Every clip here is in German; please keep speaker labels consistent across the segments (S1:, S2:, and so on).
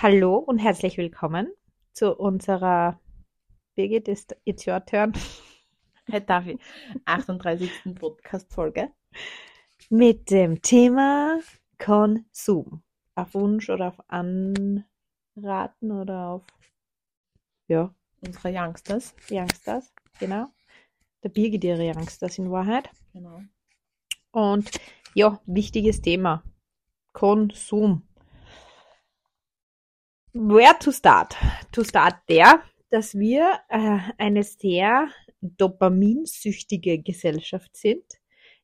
S1: Hallo und herzlich willkommen zu unserer Birgit ist it's your turn
S2: Hey Davi, 38. Podcast-Folge.
S1: mit dem Thema Konsum. Auf Wunsch oder auf Anraten oder auf ja,
S2: Unsere Youngsters.
S1: Youngsters, genau. Der Birgit ihre Youngsters in Wahrheit.
S2: Genau.
S1: Und ja, wichtiges Thema. Konsum. Where to start? To start der, dass wir äh, eine sehr dopaminsüchtige Gesellschaft sind,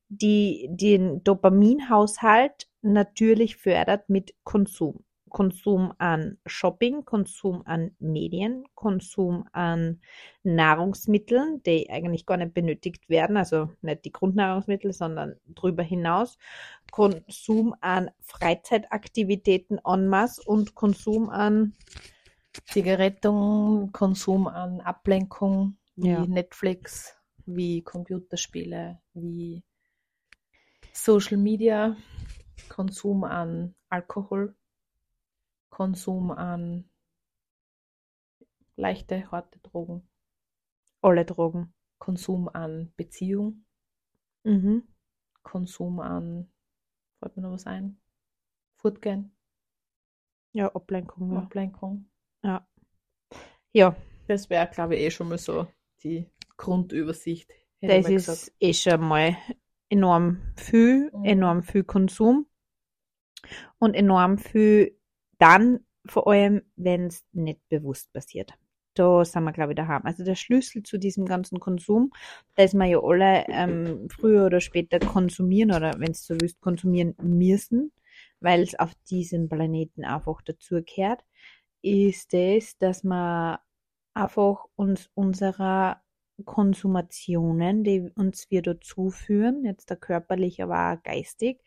S1: die den Dopaminhaushalt natürlich fördert mit Konsum. Konsum an Shopping, Konsum an Medien, Konsum an Nahrungsmitteln, die eigentlich gar nicht benötigt werden, also nicht die Grundnahrungsmittel, sondern darüber hinaus. Konsum an Freizeitaktivitäten en masse und Konsum an
S2: Zigaretten, Konsum an Ablenkung, wie
S1: Ja.
S2: Netflix, wie Computerspiele, wie Social Media, Konsum an Alkohol, Konsum an leichte, harte Drogen,
S1: alle Drogen.
S2: Konsum an Beziehung,
S1: Mhm.
S2: Konsum an, fällt mir noch was ein? Fortgehen,
S1: Ja, Ablenkung. Ja.
S2: Ablenkung.
S1: ja. ja,
S2: Das wäre, glaube ich, eh schon mal so die Grundübersicht.
S1: das ist eh schon mal enorm viel,
S2: Mhm.
S1: enorm viel Konsum und enorm viel dann vor allem, wenn es nicht bewusst passiert. Da sind wir, glaube ich, daheim. Also der Schlüssel zu diesem ganzen Konsum, dass wir ja alle ähm, früher oder später konsumieren oder wenn es so willst, konsumieren müssen, weil es auf diesem Planeten einfach dazugehört, ist es, dass man einfach uns unserer Konsumationen, die uns wir dazu führen, jetzt da körperlich, aber auch geistig,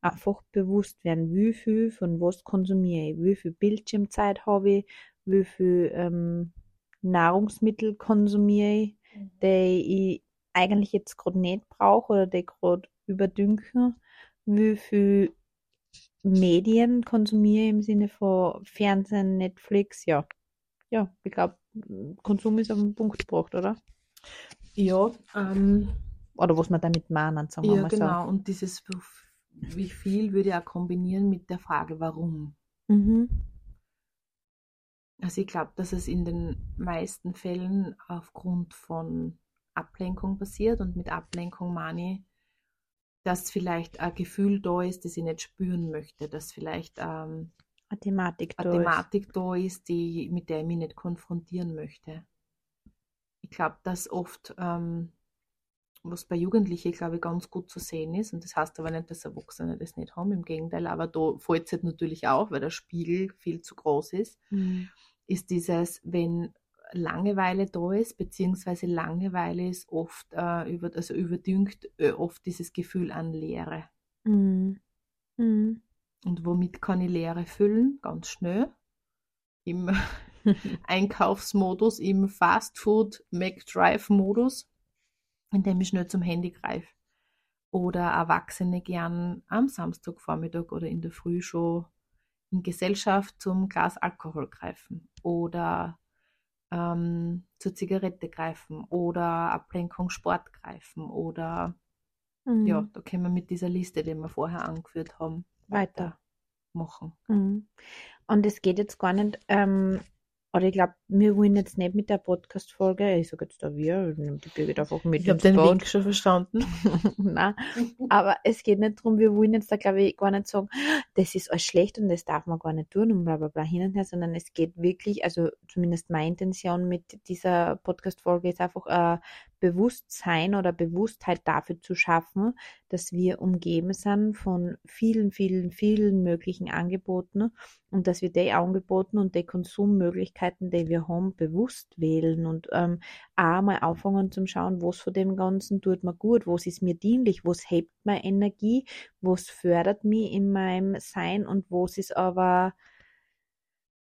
S1: einfach bewusst werden, wie viel von was konsumiere ich, wie viel Bildschirmzeit habe ich, wie viel ähm, Nahrungsmittel konsumiere ich, die ich eigentlich jetzt gerade nicht brauche oder die gerade überdünken, wie viel Medien konsumiere ich im Sinne von Fernsehen, Netflix, ja. Ja, ich glaube, Konsum ist auf den Punkt gebracht, oder?
S2: Ja, ähm,
S1: Oder was man damit meinen, sagen wir
S2: ja
S1: mal
S2: genau. Und dieses wie viel würde ich auch kombinieren mit der Frage, warum.
S1: Mhm.
S2: Also ich glaube, dass es in den meisten Fällen aufgrund von Ablenkung passiert und mit Ablenkung meine ich, dass vielleicht ein Gefühl da ist, das ich nicht spüren möchte, dass vielleicht ähm,
S1: Eine Thematik da
S2: eine
S1: ist.
S2: Thematik da ist, die, mit der ich mich nicht konfrontieren möchte. Ich glaube, dass oft, ähm, was bei Jugendlichen, glaube ich, ganz gut zu sehen ist, und das heißt aber nicht, dass Erwachsene das nicht haben, im Gegenteil, aber da fällt es halt natürlich auch, weil der Spiegel viel zu groß ist,
S1: Mhm.
S2: ist dieses, wenn Langeweile da ist, beziehungsweise Langeweile ist oft, äh, über, also überdüngt äh, oft dieses Gefühl an Leere.
S1: Mhm. Mhm.
S2: Und womit kann ich Leere füllen? Ganz schnell. Im Einkaufsmodus, im Fastfood McDrive-Modus, indem ich schnell zum Handy greife. Oder Erwachsene gern am Samstagvormittag oder in der Früh schon in Gesellschaft zum Glas Alkohol greifen. Oder ähm, zur Zigarette greifen. Oder Ablenkung Sport greifen. Oder
S1: Mhm.
S2: ja, da können wir mit dieser Liste, die wir vorher angeführt haben,
S1: Weiter.
S2: machen.
S1: Mhm. Und es geht jetzt gar nicht, ähm, oder ich glaube, wir wollen jetzt nicht mit der Podcast-Folge, ich sage jetzt da wir, nehme die Birgit einfach mit
S2: Ich habe den. Wink schon verstanden.
S1: Nein, aber es geht nicht darum, wir wollen jetzt da, glaube ich, gar nicht sagen, das ist alles schlecht und das darf man gar nicht tun und bla bla bla hin und her, sondern es geht wirklich, also zumindest meine Intention mit dieser Podcast-Folge ist einfach ein Bewusstsein oder Bewusstheit dafür zu schaffen, dass wir umgeben sind von vielen, vielen, vielen möglichen Angeboten und dass wir die Angeboten und die Konsummöglichkeiten, die wir haben, bewusst wählen und ähm, auch mal anfangen zum Schauen, was von dem Ganzen tut mir gut, was ist mir dienlich, was hebt meine Energie, was fördert mich in meinem Sein und was ist aber,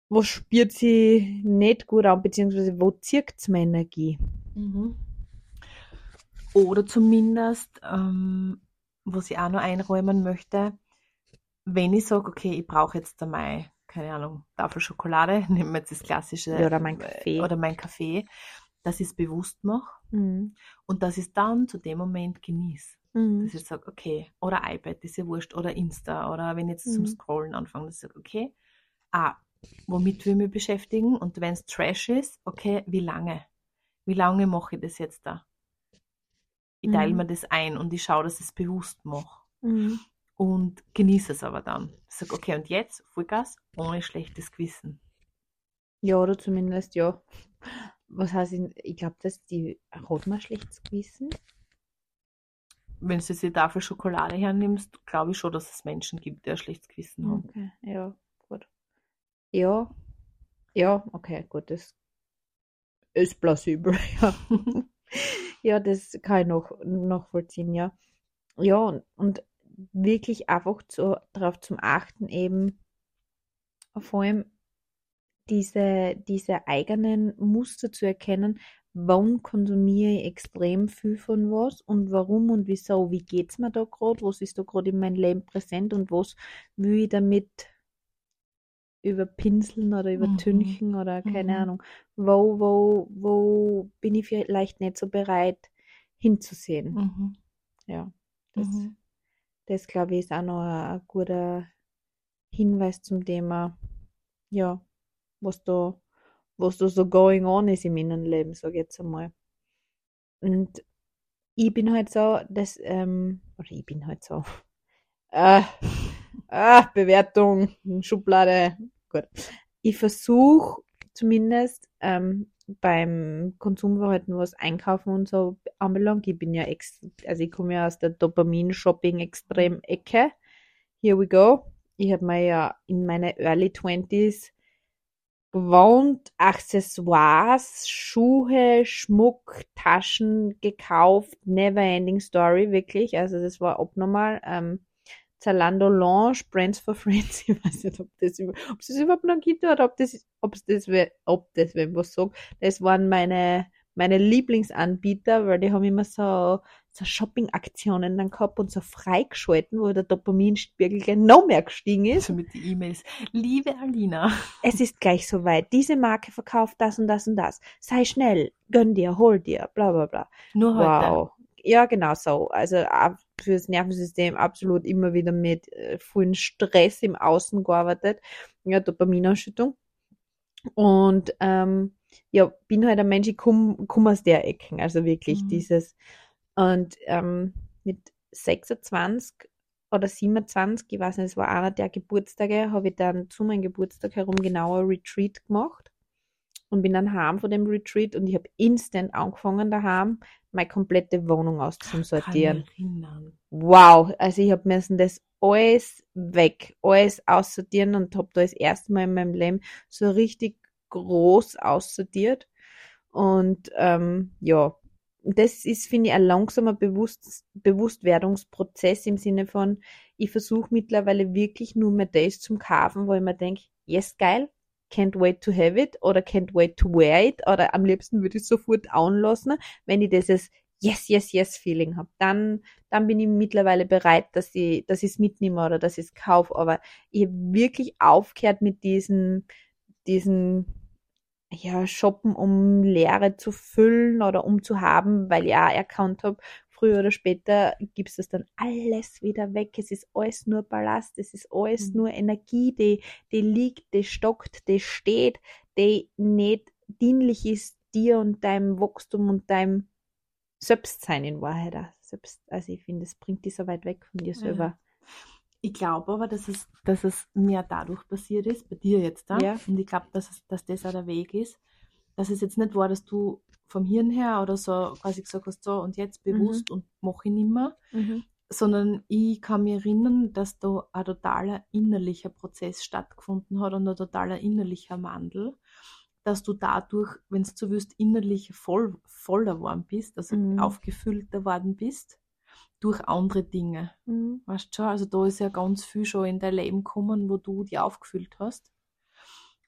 S1: was spürt sie nicht gut an, beziehungsweise wo zirkt es meine Energie.
S2: Mhm. Oder zumindest, ähm, was ich auch noch einräumen möchte, wenn ich sage, okay, ich brauche jetzt einmal, keine Ahnung, Tafel Schokolade, nehmen wir jetzt das klassische.
S1: Oder mein Kaffee.
S2: Oder mein Kaffee, dass ich es bewusst mache
S1: Mhm.
S2: und dass ich es dann zu dem Moment genieße.
S1: Mhm.
S2: Dass ich sage, okay, oder iPad, ist ja wurscht, oder Insta, oder wenn ich jetzt zum
S1: Mhm.
S2: Scrollen anfange, dass ich sage, okay, ah, womit will ich mich beschäftigen? Und wenn es Trash ist, okay, wie lange? Wie lange mache ich das jetzt da? Ich teile
S1: Mhm.
S2: mir das ein und ich schaue, dass ich es bewusst mache. Und genieße es aber dann. Ich sage, okay, und jetzt Vollgas, ohne schlechtes Gewissen.
S1: Ja, oder zumindest, ja. Was heißt, ich glaube, dass die hat man schlechtes Gewissen.
S2: Wenn du jetzt die Tafel Schokolade hernimmst, glaube ich schon, dass es Menschen gibt, die ein schlechtes Gewissen haben.
S1: Okay, ja, gut. Ja, ja, okay, gut, das ist plausibel, ja. Ja, das kann ich noch nachvollziehen, ja. Ja, und, und wirklich einfach zu, darauf zum Achten, eben vor allem diese, diese eigenen Muster zu erkennen, wann konsumiere ich extrem viel von was und warum und wieso, wie geht's mir da gerade, was ist da gerade in meinem Leben präsent und was will ich damit überpinseln oder
S2: Mhm.
S1: übertünchen oder keine
S2: Mhm.
S1: Ahnung. Wo, wo, wo bin ich vielleicht nicht so bereit hinzusehen.
S2: Mhm.
S1: Ja, das,
S2: Mhm.
S1: Das glaube ich ist auch noch ein, ein guter Hinweis zum Thema, ja, was da, was da so going on ist im Innenleben, sage ich jetzt einmal. Und ich bin halt so, dass, ähm, oder ich bin halt so, äh, ah, Bewertung, Schublade, gut. Ich versuche zumindest ähm, beim Konsumverhalten, was Einkaufen und so anbelangt, ich bin ja ex, also ich komme ja aus der Dopamin-Shopping-Extrem-Ecke. Here we go. Ich habe mir ja in meine Early 20s gewohnt, Accessoires, Schuhe, Schmuck, Taschen gekauft, never ending story, wirklich. Also das war abnormal. Ähm, Zalando Lounge, Brands for Friends, ich weiß nicht, ob das, über- ob es das überhaupt noch gibt oder ob das, ob das, ob das wem was sagt. Das waren meine, meine Lieblingsanbieter, weil die haben immer so, so Shopping-Aktionen dann gehabt und so freigeschalten, wo der Dopaminspiegel gleich noch mehr gestiegen ist.
S2: So mit den E-Mails. Liebe Alina.
S1: Es ist gleich soweit. Diese Marke verkauft das und das und das. Sei schnell, gönn dir, hol dir, bla bla bla.
S2: Nur heute.
S1: Wow. Ja, genau so. Also fürs Nervensystem absolut immer wieder mit äh, vollen Stress im Außen gearbeitet. Ja, Dopaminausschüttung. Und ähm, ja, bin halt ein Mensch, ich komme komm aus der Ecken. Also wirklich
S2: Mhm.
S1: dieses. Und ähm, mit 26 oder 27, ich weiß nicht, es war einer der Geburtstage, habe ich dann zu meinem Geburtstag herum genau ein Retreat gemacht und bin dann heim von dem Retreat und ich habe instant angefangen daheim, meine komplette Wohnung
S2: erinnern.
S1: Wow, also ich habe müssen das alles weg, alles aussortieren und habe da das erste Mal in meinem Leben so richtig groß aussortiert. Und ähm, ja, das ist, finde ich, ein langsamer Bewusst Bewusstwerdungsprozess im Sinne von, ich versuche mittlerweile wirklich nur mehr das zum kaufen, wo ich mir denke, yes, geil, can't wait to have it oder can't wait to wear it oder am liebsten würde ich sofort anlassen, wenn ich dieses Yes, yes, yes Feeling habe. Dann, dann bin ich mittlerweile bereit, dass ich, dass ich es mitnehme oder dass ich es kaufe. Aber ich habe wirklich aufgehört mit diesen, diesen, ja, Shoppen, um Leere zu füllen oder um zu haben, weil ich auch erkannt habe, früher oder später gibst das dann alles wieder weg. Es ist alles nur Ballast, es ist alles
S2: Mhm.
S1: nur Energie, die, die liegt, die stockt, die steht, die nicht dienlich ist dir und deinem Wachstum und deinem Selbstsein in Wahrheit. auch. Selbst, also ich finde, es bringt dich so weit weg von dir selber.
S2: Ich glaube aber, dass es, dass es mehr dadurch passiert ist, bei dir jetzt da.
S1: Ja.
S2: Und ich glaube, dass, es, dass das auch der Weg ist. Dass es jetzt nicht war, dass du vom Hirn her oder so quasi gesagt hast, so und jetzt bewusst und mache ich nimmer,
S1: Mhm.
S2: sondern ich kann mich erinnern, dass da ein totaler innerlicher Prozess stattgefunden hat und ein totaler innerlicher Wandel, dass du dadurch, wenn du so willst, innerlich voll, voller geworden bist, also
S1: Mhm.
S2: aufgefüllter worden bist, durch andere Dinge.
S1: Mhm.
S2: Weißt du schon, also da ist ja ganz viel schon in dein Leben gekommen, wo du die aufgefüllt hast.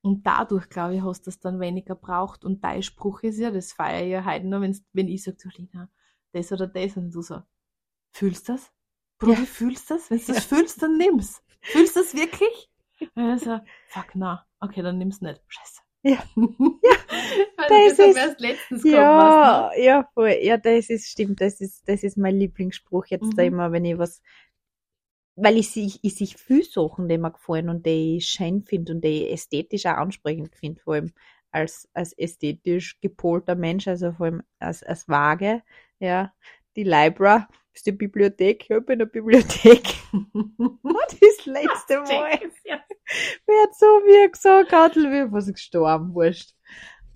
S2: Und dadurch, glaube ich, hast du das dann weniger braucht. Und dein Spruch ist ja, das feiere ich ja heute noch, wenn's, wenn ich sage, Lina, das oder das, und du so, fühlst das? Brudi,
S1: Ja.
S2: fühlst das? Wenn du das
S1: Ja.
S2: fühlst, dann nimm's. Fühlst du das wirklich? Also, fuck, na, okay, dann nimm's nicht. Scheiße.
S1: Ja.
S2: Weil
S1: das ist-
S2: erst letztens
S1: Ja,
S2: weißt
S1: ja, voll. Ja, das ist, stimmt, das ist, das ist mein Lieblingsspruch jetzt da
S2: Mhm.
S1: immer, wenn ich was, weil ich sich, ich sich viel Sachen, die mir gefallen und die ich schön finde und die ich ästhetisch auch ansprechend finde, vor allem als, als ästhetisch gepolter Mensch, also vor allem als, als vage, ja. Die Libra ist die Bibliothek, ich bin in der Bibliothek. Das letzte Mal. Wer hat so wie gesagt, wie was gestorben, wurscht.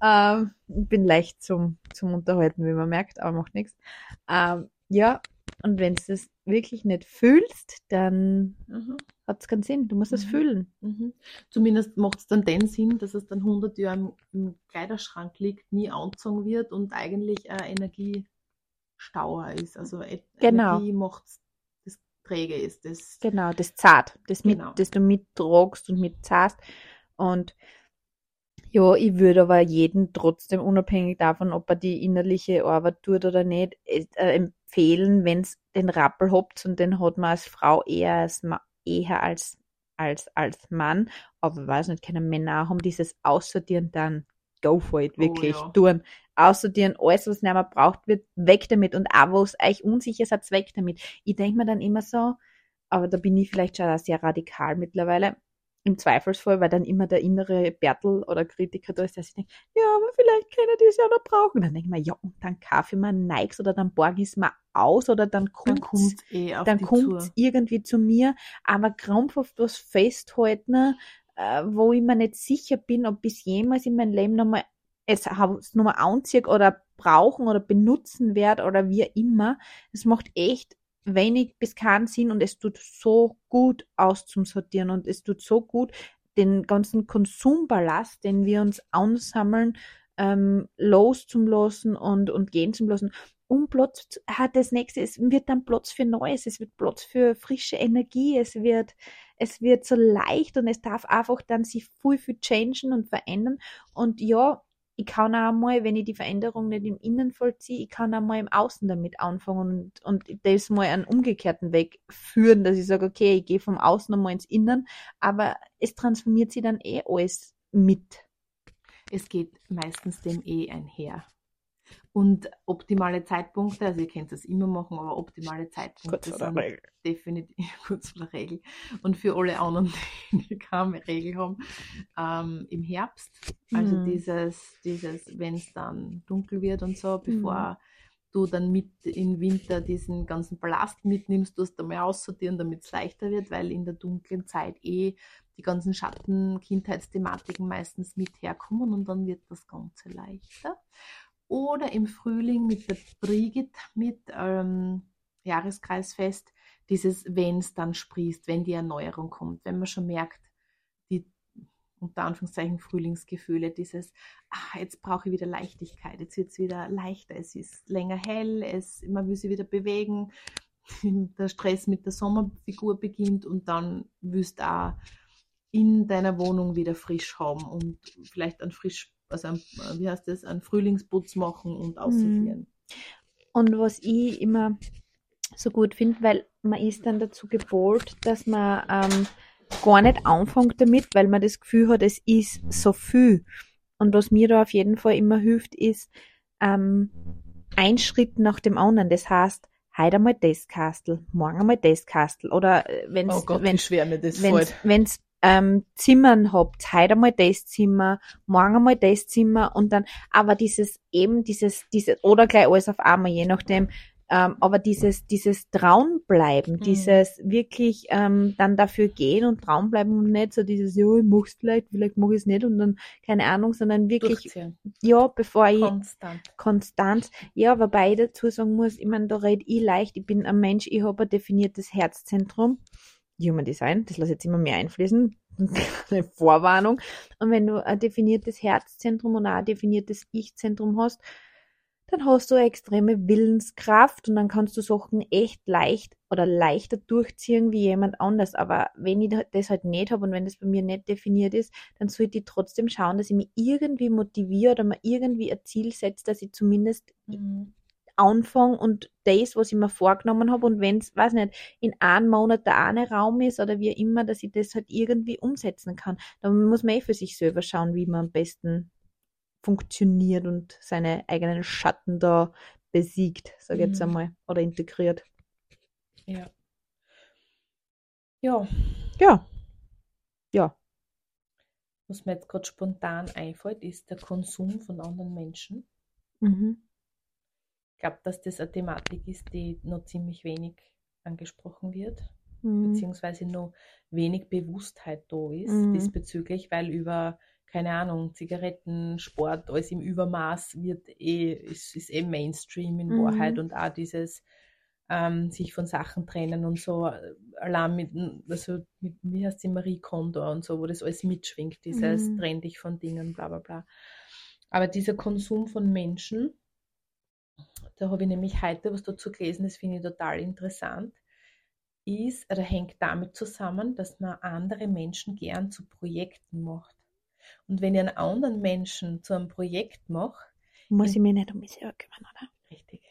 S1: Ähm, ich bin leicht zum, zum Unterhalten, wie man merkt, aber macht nichts. Ähm, ja, und wenn du es wirklich nicht fühlst, dann
S2: Mhm.
S1: hat es keinen Sinn. Du musst es
S2: Mhm.
S1: fühlen.
S2: Mhm. Zumindest macht es dann den Sinn, dass es dann 100 Jahre im, im Kleiderschrank liegt, nie angezogen wird und eigentlich ein Energiestauer ist. Also E-
S1: Genau.
S2: Energie macht das träge ist. Das,
S1: Genau, das zart, das, mit,
S2: Genau.
S1: das du mittragst und mitzahlst. Und ja, ich würde aber jeden trotzdem, unabhängig davon, ob er die innerliche Arbeit tut oder nicht, äh, empfehlen, wenn es den Rappel habt und den hat man als Frau eher als, eher als, als, als Mann. Aber ich weiß nicht, können Männer haben dieses Aussortieren dann go for it,
S2: Oh,
S1: wirklich
S2: ja.
S1: tun. Aussortieren, alles, was nicht mehr braucht wird, weg damit. Und auch, wo es euch unsicher seid, weg damit. Ich denke mir dann immer so, aber da bin ich vielleicht schon auch sehr radikal mittlerweile. Im Zweifelsfall, weil dann immer der innere Bertel oder Kritiker da ist, der sich denkt, ja, aber vielleicht kann er das ja noch brauchen. Und dann denke ich mir, ja, und dann kaufe ich mir Nikes oder dann borge ich es mir aus oder dann kommt
S2: eh auf
S1: dann
S2: die
S1: kommt
S2: zu.
S1: irgendwie zu mir, aber krampfhaft was festhalten, äh, wo ich mir nicht sicher bin, ob ich jemals in meinem Leben nochmal es hab's nochmal anziehe oder brauchen oder benutzen werde oder wie immer. Es macht echt wenig bis keinen Sinn und es tut so gut auszumsortieren und es tut so gut, den ganzen Konsumballast, den wir uns ansammeln, ähm, loszulassen und, und gehen zu lassen um Platz hat das nächste, es wird dann Platz für Neues, es wird Platz für frische Energie, es wird, es wird so leicht und es darf einfach dann sich viel, viel changen und verändern. Und ja, ich kann auch mal, wenn ich die Veränderung nicht im Innen vollziehe, ich kann auch mal im Außen damit anfangen und, und das mal einen umgekehrten Weg führen, dass ich sage, okay, ich gehe vom Außen einmal ins Innen, aber es transformiert sich dann eh alles mit.
S2: Es geht meistens dem eh einher. Und optimale Zeitpunkte, also ihr könnt das immer machen, aber optimale Zeitpunkte sind definitiv kurz vor der Regel. Und für alle anderen, die keine Regel haben, ähm, im Herbst, also
S1: Mhm.
S2: dieses, dieses, wenn es dann dunkel wird und so, bevor
S1: Mhm.
S2: du dann mit im Winter diesen ganzen Ballast mitnimmst, du mal aussortieren, damit es leichter wird, weil in der dunklen Zeit eh die ganzen Schatten, Kindheitsthematiken meistens mit herkommen und dann wird das Ganze leichter. Oder im Frühling mit der Brigitte mit ähm, Jahreskreisfest, dieses, wenn es dann sprießt, wenn die Erneuerung kommt, wenn man schon merkt, die unter Anführungszeichen Frühlingsgefühle, dieses, ah, jetzt brauche ich wieder Leichtigkeit, jetzt wird es wieder leichter, es ist länger hell, es, man will sich wieder bewegen, der Stress mit der Sommerfigur beginnt und dann willst du auch in deiner Wohnung wieder frisch haben und vielleicht einen frisch, also ein, wie heißt das, einen Frühlingsputz machen und aussortieren.
S1: Und was ich immer so gut finde, weil man ist dann dazu gepolt, dass man ähm, gar nicht anfängt damit, weil man das Gefühl hat, es ist so viel. Und was mir da auf jeden Fall immer hilft, ist ähm, ein Schritt nach dem anderen. Das heißt, heute einmal das Kastel, morgen einmal das Kastel. Oder wenn es
S2: Oh schwer mir das
S1: wenn's, wenn's ähm, Zimmern habt, heute einmal das Zimmer, morgen einmal das Zimmer und dann, aber dieses eben, dieses, dieses, oder gleich alles auf einmal, je nachdem, ähm, aber dieses, dieses Traunbleiben,
S2: Mhm.
S1: dieses wirklich ähm, dann dafür gehen und Traum bleiben und nicht so dieses, ja, ich mach's vielleicht, vielleicht mach ich es nicht und dann, keine Ahnung, sondern wirklich, ja, bevor ich
S2: Konstant.
S1: konstant. Ja, wobei ich dazu sagen muss, ich meine, da red ich leicht, ich bin ein Mensch, ich habe ein definiertes Herzzentrum. Human Design, das lasse ich jetzt immer mehr einfließen. Eine Vorwarnung. Und wenn du ein definiertes Herzzentrum und auch ein definiertes Ich-Zentrum hast, dann hast du eine extreme Willenskraft und dann kannst du Sachen echt leicht oder leichter durchziehen wie jemand anders. Aber wenn ich das halt nicht habe und wenn das bei mir nicht definiert ist, dann sollte ich trotzdem schauen, dass ich mich irgendwie motiviere oder mir irgendwie ein Ziel setze, dass ich zumindest
S2: Mhm.
S1: Anfange und das, was ich mir vorgenommen habe und wenn es, weiß nicht, in einem Monat der eine Raum ist oder wie immer, dass ich das halt irgendwie umsetzen kann. Dann muss man eh für sich selber schauen, wie man am besten funktioniert und seine eigenen Schatten da besiegt, sage ich jetzt
S2: Mhm.
S1: einmal, oder integriert.
S2: Ja. Ja,
S1: Ja. Ja.
S2: was mir jetzt gerade spontan einfällt, ist der Konsum von anderen Menschen.
S1: Mhm.
S2: Ich glaube, dass das eine Thematik ist, die noch ziemlich wenig angesprochen wird,
S1: Mhm.
S2: beziehungsweise noch wenig Bewusstheit da ist
S1: Mhm.
S2: diesbezüglich, weil über, keine Ahnung, Zigaretten, Sport, alles im Übermaß wird eh, ist, ist eh Mainstream in
S1: Mhm.
S2: Wahrheit und auch dieses ähm, sich von Sachen trennen und so, äh, allein mit, also mit, wie heißt die Marie Kondo und so, wo das alles mitschwingt, dieses
S1: Mhm.
S2: trenn dich von Dingen, bla bla bla. Aber dieser Konsum von Menschen, da habe ich nämlich heute was dazu gelesen, das finde ich total interessant, ist oder hängt damit zusammen, dass man andere Menschen gern zu Projekten macht. Und wenn ich einen anderen Menschen zu einem Projekt mache,
S1: Muss ich mich nicht um mich selber kümmern, oder?
S2: richtig,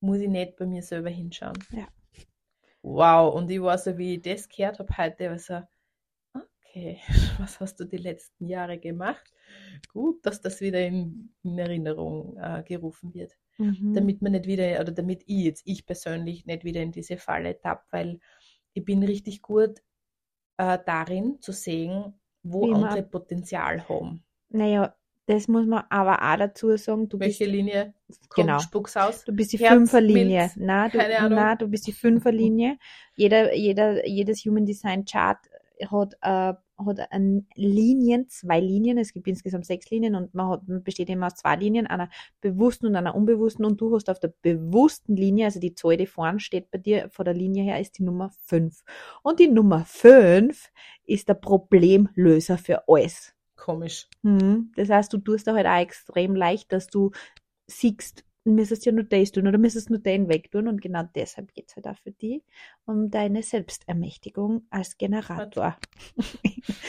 S2: muss ich nicht bei mir selber hinschauen.
S1: Ja.
S2: Wow, und ich war so, wie ich das gehört habe heute, war so, okay, was hast du die letzten Jahre gemacht? Gut, dass das wieder in, in Erinnerung äh, gerufen wird
S1: Mhm.
S2: damit man nicht wieder, oder damit ich jetzt, ich persönlich, nicht wieder in diese Falle tapp, weil ich bin richtig gut äh, darin zu sehen, wo
S1: Wie man-
S2: andere Potenzial haben.
S1: Naja, das muss man aber auch dazu sagen, du
S2: Welche
S1: bist,
S2: Linie kommt,
S1: Genau.
S2: spuck's aus?
S1: du bist die
S2: Herz,
S1: Fünferlinie.
S2: Milz,
S1: Na, du,
S2: keine Ahnung.
S1: na, du bist die Fünferlinie. Jeder, jeder, jedes Human Design Chart hat, äh, hat ein Linien, zwei Linien. Es gibt insgesamt sechs Linien und man, hat, man besteht immer aus zwei Linien, einer bewussten und einer unbewussten. Und du hast auf der bewussten Linie, also die Zahl, die vorne steht bei dir von der Linie her, ist die Nummer fünf. Und die Nummer fünf ist der Problemlöser für alles.
S2: Komisch.
S1: Mhm. Das heißt, du tust da halt auch extrem leicht, dass du siehst, müsstest ja nur das tun oder müsstest nur den wegtun und genau deshalb geht's halt auch für die um deine Selbstermächtigung als Generator.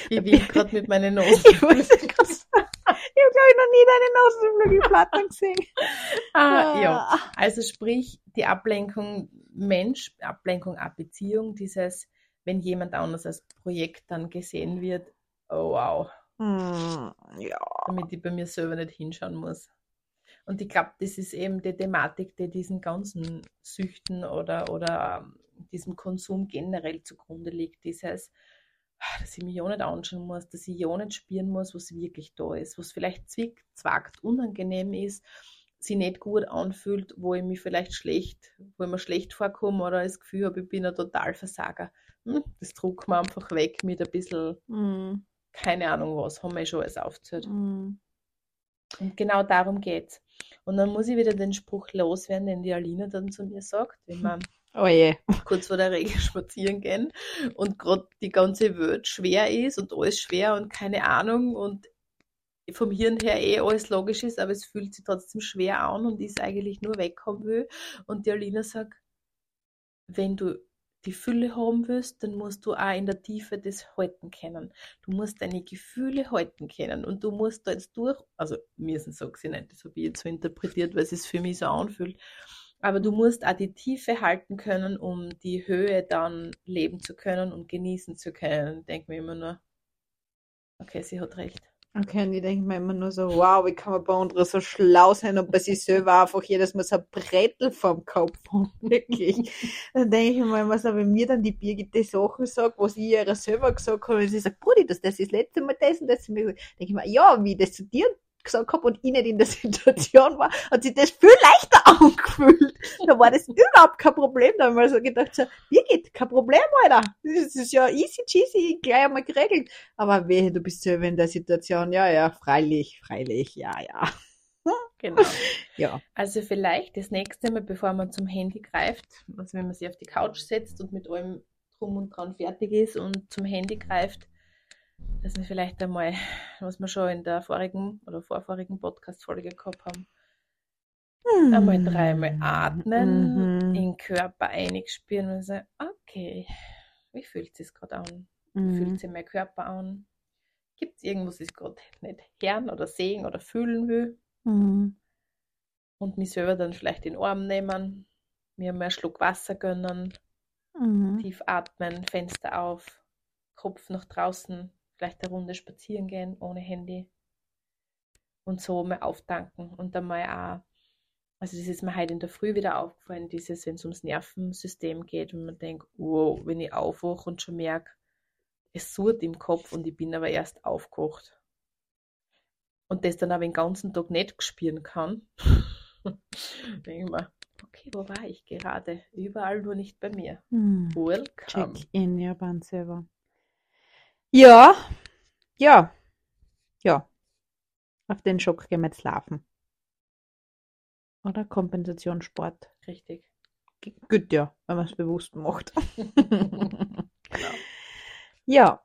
S2: Ich will gerade mit meinen Nosen.
S1: Ich habe glaube ich noch nie deine Nasenflügelplatten gesehen.
S2: ah, ja. Also sprich, die Ablenkung Mensch, Ablenkung auch Beziehung, dieses, wenn jemand anders als Projekt dann gesehen wird, oh wow,
S1: Hm, ja.
S2: damit ich bei mir selber nicht hinschauen muss. Und ich glaube, das ist eben die Thematik, die diesen ganzen Süchten oder, oder ähm, diesem Konsum generell zugrunde liegt. Dieses, ah, dass ich mich ja nicht anschauen muss, dass ich ja nicht spüren muss, was wirklich da ist, was vielleicht zwickt, zwackt, unangenehm ist, sich nicht gut anfühlt, wo ich mich vielleicht schlecht, wo ich mir schlecht vorkomme oder das Gefühl habe, ich bin ein Totalversager. Hm, das druckt mir einfach weg mit ein bisschen,
S1: Hm,
S2: keine Ahnung was, haben wir schon alles aufgezählt.
S1: hm.
S2: Und genau darum geht's. Und dann muss ich wieder den Spruch loswerden, den die Alina dann zu mir sagt, wenn wir
S1: Oh je.
S2: kurz vor der Regen spazieren gehen und gerade die ganze Welt schwer ist und alles schwer und keine Ahnung und vom Hirn her eh alles logisch ist, aber es fühlt sich trotzdem schwer an und ich es eigentlich nur weghaben will. Und die Alina sagt, wenn du die Fülle haben willst, dann musst du auch in der Tiefe das halten können. Du musst deine Gefühle halten können und du musst da jetzt durch, also müssen sagt sie nicht, das habe ich jetzt so interpretiert, weil es sich für mich so anfühlt, aber du musst auch die Tiefe halten können, um die Höhe dann leben zu können und genießen zu können. Denke mir immer nur, okay, sie hat recht.
S1: Okay, und ich denke mir immer nur so, wow, wie kann man bei anderen so schlau sein und bei sich selber einfach jedes Mal so ein Brettel vom Kopf haben, wirklich. Dann denke ich mir immer so, wenn mir dann die Birgit die Sachen sagt, was ich ihr selber gesagt habe, und sie sagt, Brudi, das, das ist das letzte Mal das und das, denke ich mir, ja, wie das zu dir gesagt habe und ich nicht in der Situation war, hat sich das viel leichter angefühlt. Da war das überhaupt kein Problem. Da haben wir so gedacht, so, Birgit, kein Problem, Alter. Das ist ja easy cheesy, gleich einmal geregelt. Aber wehe, du bist selber in der Situation, ja, ja, freilich, freilich, ja, ja.
S2: Genau.
S1: Ja.
S2: Also vielleicht das nächste Mal, bevor man zum Handy greift, also wenn man sich auf die Couch setzt und mit allem drum und dran fertig ist und zum Handy greift, dass wir vielleicht einmal, was wir schon in der vorigen oder vorvorigen Podcast-Folge gehabt haben, einmal dreimal atmen,
S1: Mhm.
S2: in den Körper einspüren und sagen, okay, wie fühlt es sich gerade an? Wie fühlt
S1: Mhm.
S2: sich mein Körper an? Gibt es irgendwas, das ich gerade nicht hören oder sehen oder fühlen will?
S1: Mhm.
S2: und mich selber dann vielleicht in den Arm nehmen, mir einen Schluck Wasser gönnen,
S1: Mhm.
S2: tief atmen, Fenster auf, Kopf nach draußen, vielleicht eine Runde spazieren gehen ohne Handy und so mal auftanken und dann mal auch, also das ist mir heute in der Früh wieder aufgefallen, dieses, wenn es ums Nervensystem geht und man denkt, wow, wenn ich aufwache und schon merke, es surrt im Kopf und ich bin aber erst aufgewacht und das dann aber den ganzen Tag nicht spüren kann, denke ich mir, okay, wo war ich gerade? Überall nur nicht bei mir.
S1: Hm.
S2: Welcome.
S1: Check in Japan selber. Ja, ja, ja. Auf den Schock gehen wir jetzt laufen. Oder Kompensationssport.
S2: Richtig.
S1: G- Gut, ja, wenn man es bewusst macht.
S2: Genau.
S1: Ja,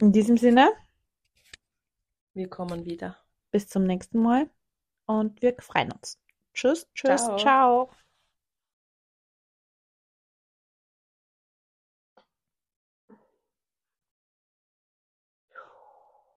S1: in diesem Sinne,
S2: Wir kommen wieder.
S1: bis zum nächsten Mal und wir freuen uns. Tschüss, tschüss,
S2: Ciao.
S1: ciao.